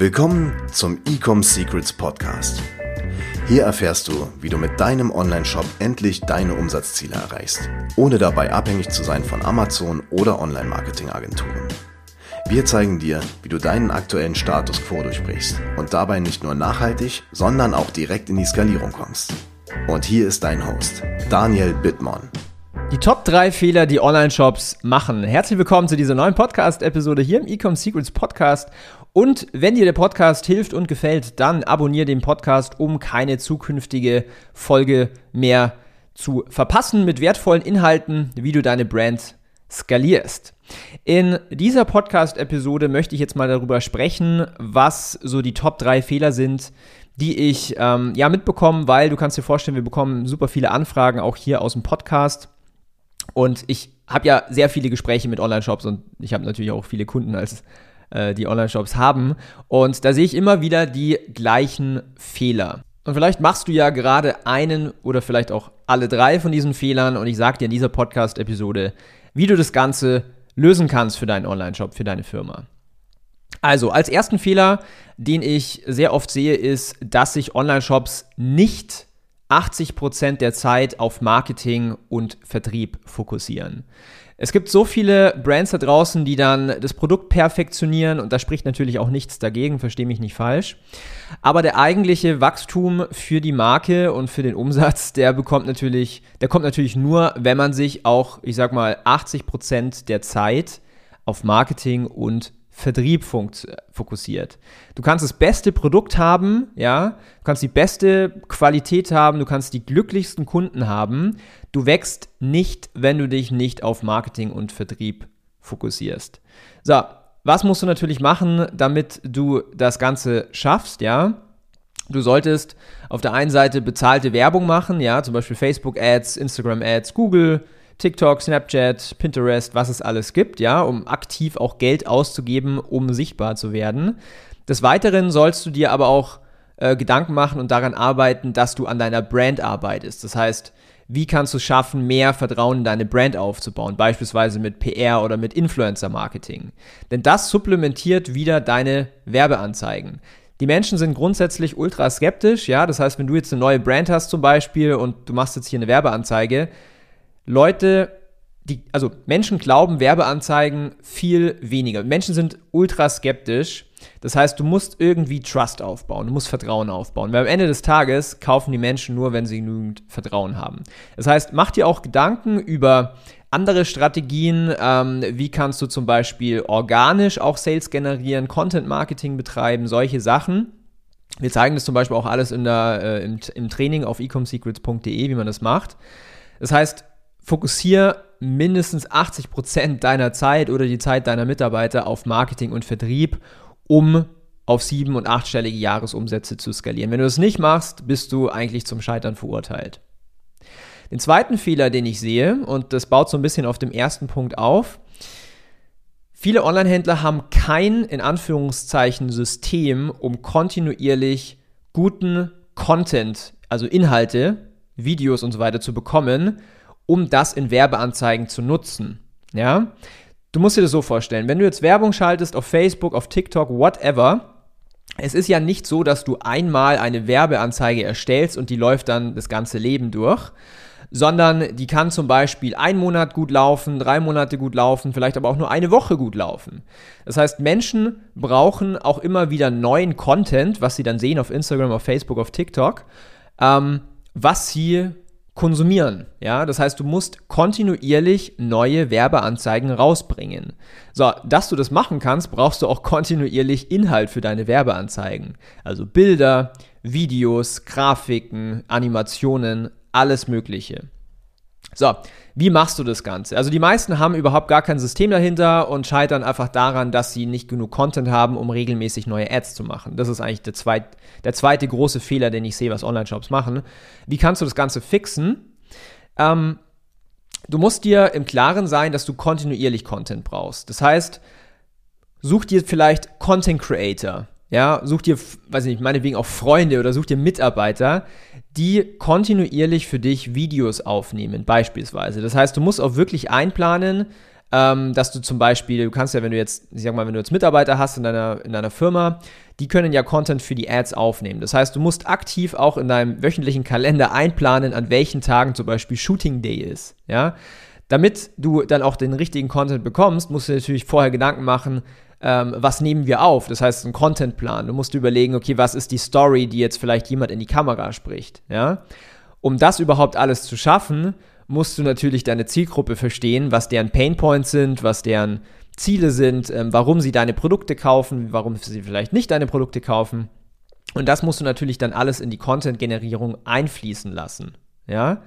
Willkommen zum Ecom Secrets Podcast. Hier erfährst du, wie du mit deinem Online-Shop endlich deine Umsatzziele erreichst, ohne dabei abhängig zu sein von Amazon oder Online-Marketing-Agenturen. Wir zeigen dir, wie du deinen aktuellen Status quo durchbrichst und dabei nicht nur nachhaltig, sondern auch direkt in die Skalierung kommst. Und hier ist dein Host, Daniel Bittmann. Die Top 3 Fehler, die Online-Shops machen. Herzlich willkommen zu dieser neuen Podcast-Episode hier im Ecom Secrets Podcast. Und wenn dir der Podcast hilft und gefällt, dann abonniere den Podcast, um keine zukünftige Folge mehr zu verpassen mit wertvollen Inhalten, wie du deine Brand skalierst. In dieser Podcast-Episode möchte ich jetzt mal darüber sprechen, was so die Top 3 Fehler sind, die ich ähm, ja mitbekomme, weil du kannst dir vorstellen, wir bekommen super viele Anfragen auch hier aus dem Podcast. Und ich habe ja sehr viele Gespräche mit Online-Shops und ich habe natürlich auch viele Kunden als äh, die Online-Shops haben. Und da sehe ich immer wieder die gleichen Fehler. Und vielleicht machst du ja gerade einen oder vielleicht auch alle drei von diesen Fehlern und ich sage dir in dieser Podcast-Episode, wie du das Ganze lösen kannst für deinen Online-Shop, für deine Firma. Also, als ersten Fehler, den ich sehr oft sehe, ist, dass sich Online-Shops nicht 80% der Zeit auf Marketing und Vertrieb fokussieren. Es gibt so viele Brands da draußen, die dann das Produkt perfektionieren und da spricht natürlich auch nichts dagegen, verstehe mich nicht falsch. Aber der eigentliche Wachstum für die Marke und für den Umsatz, der bekommt natürlich, der kommt natürlich nur, wenn man sich auch, ich sag mal, 80% der Zeit auf Marketing und Vertrieb fokussiert. Du kannst das beste Produkt haben, ja, du kannst die beste Qualität haben, du kannst die glücklichsten Kunden haben. Du wächst nicht, wenn du dich nicht auf Marketing und Vertrieb fokussierst. So, was musst du natürlich machen, damit du das Ganze schaffst, ja? Du solltest auf der einen Seite bezahlte Werbung machen, ja, zum Beispiel Facebook Ads, Instagram Ads, Google TikTok, Snapchat, Pinterest, was es alles gibt, ja, um aktiv auch Geld auszugeben, um sichtbar zu werden. Des Weiteren sollst du dir aber auch äh, Gedanken machen und daran arbeiten, dass du an deiner Brand arbeitest. Das heißt, wie kannst du es schaffen, mehr Vertrauen in deine Brand aufzubauen, beispielsweise mit PR oder mit Influencer-Marketing. Denn das supplementiert wieder deine Werbeanzeigen. Die Menschen sind grundsätzlich ultra skeptisch, ja, das heißt, wenn du jetzt eine neue Brand hast zum Beispiel und du machst jetzt hier eine Werbeanzeige, Leute, die, also Menschen glauben Werbeanzeigen viel weniger. Menschen sind ultra skeptisch. Das heißt, du musst irgendwie Trust aufbauen, du musst Vertrauen aufbauen. Weil am Ende des Tages kaufen die Menschen nur, wenn sie genügend Vertrauen haben. Das heißt, mach dir auch Gedanken über andere Strategien. Ähm, wie kannst du zum Beispiel organisch auch Sales generieren, Content Marketing betreiben, solche Sachen. Wir zeigen das zum Beispiel auch alles der, äh, im, im Training auf ecomsecrets.de, wie man das macht. Das heißt, fokussiere mindestens 80 Prozent deiner Zeit oder die Zeit deiner Mitarbeiter auf Marketing und Vertrieb, um auf sieben- und achtstellige Jahresumsätze zu skalieren. Wenn du das nicht machst, bist du eigentlich zum Scheitern verurteilt. Den zweiten Fehler, den ich sehe, und das baut so ein bisschen auf dem ersten Punkt auf, viele Online-Händler haben kein, in Anführungszeichen, System, um kontinuierlich guten Content, also Inhalte, Videos und so weiter zu bekommen, um das in Werbeanzeigen zu nutzen. Ja? Du musst dir das so vorstellen, wenn du jetzt Werbung schaltest auf Facebook, auf TikTok, whatever, es ist ja nicht so, dass du einmal eine Werbeanzeige erstellst und die läuft dann das ganze Leben durch, sondern die kann zum Beispiel ein Monat gut laufen, drei Monate gut laufen, vielleicht aber auch nur eine Woche gut laufen. Das heißt, Menschen brauchen auch immer wieder neuen Content, was sie dann sehen auf Instagram, auf Facebook, auf TikTok, ähm, was sie konsumieren. Ja, das heißt, du musst kontinuierlich neue Werbeanzeigen rausbringen. So, dass du das machen kannst, brauchst du auch kontinuierlich Inhalt für deine Werbeanzeigen. Also Bilder, Videos, Grafiken, Animationen, alles Mögliche. So, wie machst du das Ganze? Also die meisten haben überhaupt gar kein System dahinter und scheitern einfach daran, dass sie nicht genug Content haben, um regelmäßig neue Ads zu machen. Das ist eigentlich der, zweit, der zweite große Fehler, den ich sehe, was Online-Shops machen. Wie kannst du das Ganze fixen? Ähm, du musst dir im Klaren sein, dass du kontinuierlich Content brauchst. Das heißt, such dir vielleicht Content Creator. Ja, such dir, weiß ich nicht, meinetwegen auch Freunde oder such dir Mitarbeiter, die kontinuierlich für dich Videos aufnehmen, beispielsweise. Das heißt, du musst auch wirklich einplanen, ähm, dass du zum Beispiel, du kannst ja, wenn du jetzt, ich sag mal, wenn du jetzt Mitarbeiter hast in deiner, in deiner Firma, die können ja Content für die Ads aufnehmen. Das heißt, du musst aktiv auch in deinem wöchentlichen Kalender einplanen, an welchen Tagen zum Beispiel Shooting Day ist. Ja, damit du dann auch den richtigen Content bekommst, musst du natürlich vorher Gedanken machen, ähm, was nehmen wir auf? Das heißt, ein Contentplan. Du musst überlegen, okay, was ist die Story, die jetzt vielleicht jemand in die Kamera spricht, ja? Um das überhaupt alles zu schaffen, musst du natürlich deine Zielgruppe verstehen, was deren Painpoints sind, was deren Ziele sind, ähm, warum sie deine Produkte kaufen, warum sie vielleicht nicht deine Produkte kaufen. Und das musst du natürlich dann alles in die Content-Generierung einfließen lassen. Ja?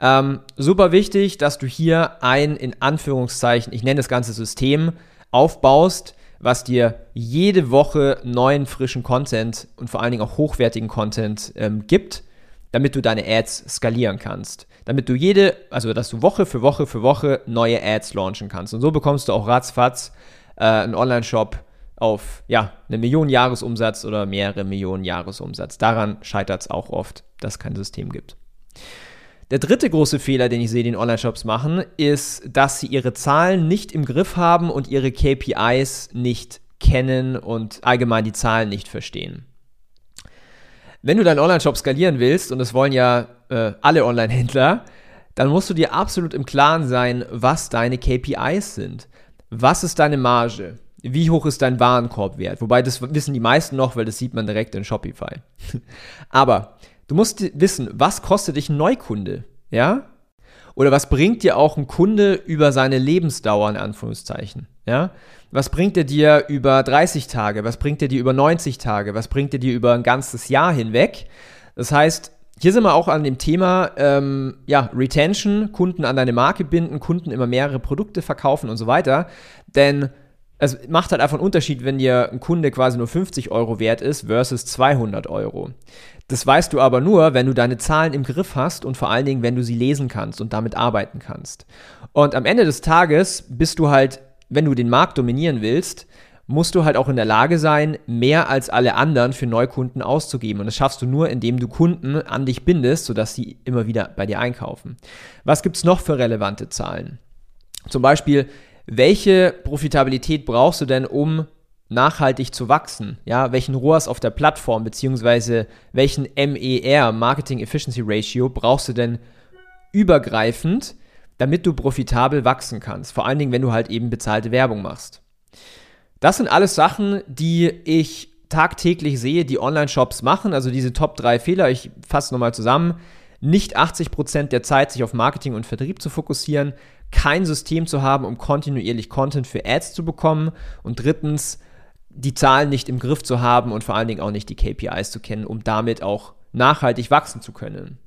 Ähm, super wichtig, dass du hier ein, in Anführungszeichen, ich nenne das ganze System, aufbaust, was dir jede Woche neuen, frischen Content und vor allen Dingen auch hochwertigen Content ähm, gibt, damit du deine Ads skalieren kannst. Damit du jede, also dass du Woche für Woche für Woche neue Ads launchen kannst. Und so bekommst du auch ratzfatz äh, einen Online-Shop auf ja, eine Million Jahresumsatz oder mehrere Millionen Jahresumsatz. Daran scheitert es auch oft, dass es kein System gibt. Der dritte große Fehler, den ich sehe, den Online-Shops machen, ist, dass sie ihre Zahlen nicht im Griff haben und ihre KPIs nicht kennen und allgemein die Zahlen nicht verstehen. Wenn du deinen Online-Shop skalieren willst, und das wollen ja äh, alle Online-Händler, dann musst du dir absolut im Klaren sein, was deine KPIs sind. Was ist deine Marge? Wie hoch ist dein Warenkorbwert? Wobei das wissen die meisten noch, weil das sieht man direkt in Shopify. Aber Du musst wissen, was kostet dich ein Neukunde, ja? Oder was bringt dir auch ein Kunde über seine Lebensdauer, in Anführungszeichen, ja? Was bringt er dir über 30 Tage? Was bringt er dir über 90 Tage? Was bringt er dir über ein ganzes Jahr hinweg? Das heißt, hier sind wir auch an dem Thema ähm, ja, Retention, Kunden an deine Marke binden, Kunden immer mehrere Produkte verkaufen und so weiter. Denn es macht halt einfach einen Unterschied, wenn dir ein Kunde quasi nur 50 Euro wert ist versus 200 Euro. Das weißt du aber nur, wenn du deine Zahlen im Griff hast und vor allen Dingen, wenn du sie lesen kannst und damit arbeiten kannst. Und am Ende des Tages bist du halt, wenn du den Markt dominieren willst, musst du halt auch in der Lage sein, mehr als alle anderen für Neukunden auszugeben. Und das schaffst du nur, indem du Kunden an dich bindest, sodass sie immer wieder bei dir einkaufen. Was gibt's noch für relevante Zahlen? Zum Beispiel, welche Profitabilität brauchst du denn, um nachhaltig zu wachsen? Ja, welchen ROAS auf der Plattform beziehungsweise welchen MER, Marketing Efficiency Ratio, brauchst du denn übergreifend, damit du profitabel wachsen kannst? Vor allen Dingen, wenn du halt eben bezahlte Werbung machst. Das sind alles Sachen, die ich tagtäglich sehe, die Online-Shops machen. Also diese Top 3 Fehler, ich fasse nochmal zusammen. Nicht 80% der Zeit sich auf Marketing und Vertrieb zu fokussieren, kein System zu haben, um kontinuierlich Content für Ads zu bekommen und drittens die Zahlen nicht im Griff zu haben und vor allen Dingen auch nicht die KPIs zu kennen, um damit auch nachhaltig wachsen zu können.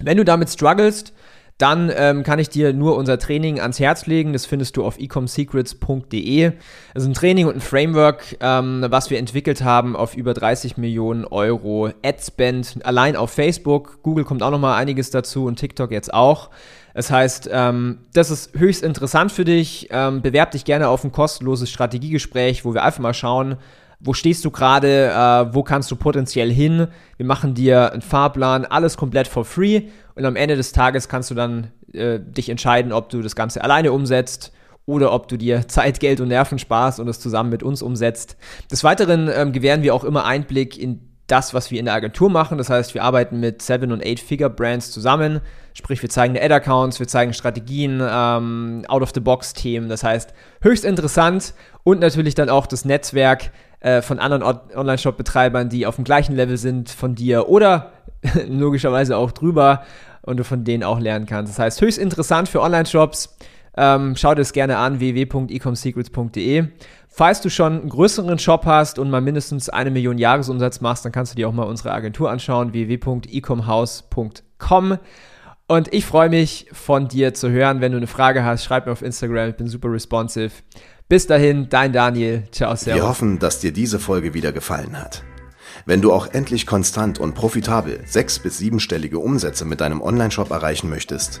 Wenn du damit strugglest, dann ähm, kann ich dir nur unser Training ans Herz legen. Das findest du auf ecomsecrets.de. Das ist ein Training und ein Framework, ähm, was wir entwickelt haben auf über 30 Millionen Euro Adspend allein auf Facebook. Google kommt auch noch mal einiges dazu und TikTok jetzt auch. Das heißt, ähm, das ist höchst interessant für dich. Ähm, bewerb dich gerne auf ein kostenloses Strategiegespräch, wo wir einfach mal schauen, wo stehst du gerade, äh, wo kannst du potenziell hin. Wir machen dir einen Fahrplan, alles komplett for free. Und am Ende des Tages kannst du dann äh, dich entscheiden, ob du das Ganze alleine umsetzt oder ob du dir Zeit, Geld und Nerven sparst und es zusammen mit uns umsetzt. Des Weiteren ähm, gewähren wir auch immer Einblick in das, was wir in der Agentur machen. Das heißt, wir arbeiten mit Seven- und Eight-Figure-Brands zusammen. Sprich, wir zeigen Ad-Accounts, wir zeigen Strategien, ähm, Out-of-the-Box-Themen. Das heißt, höchst interessant und natürlich dann auch das Netzwerk äh, von anderen Online-Shop-Betreibern, die auf dem gleichen Level sind von dir oder logischerweise auch drüber und du von denen auch lernen kannst. Das heißt, höchst interessant für Online-Shops. Ähm, schau dir das gerne an, www.ecomsecrets.de. Falls du schon einen größeren Shop hast und mal mindestens eine Million Jahresumsatz machst, dann kannst du dir auch mal unsere Agentur anschauen, www.ecomhouse.com. Und ich freue mich, von dir zu hören. Wenn du eine Frage hast, schreib mir auf Instagram. Ich bin super responsive. Bis dahin, dein Daniel. Ciao, servus. Wir hoffen, dass dir diese Folge wieder gefallen hat. Wenn du auch endlich konstant und profitabel sechs- bis siebenstellige Umsätze mit deinem Onlineshop erreichen möchtest,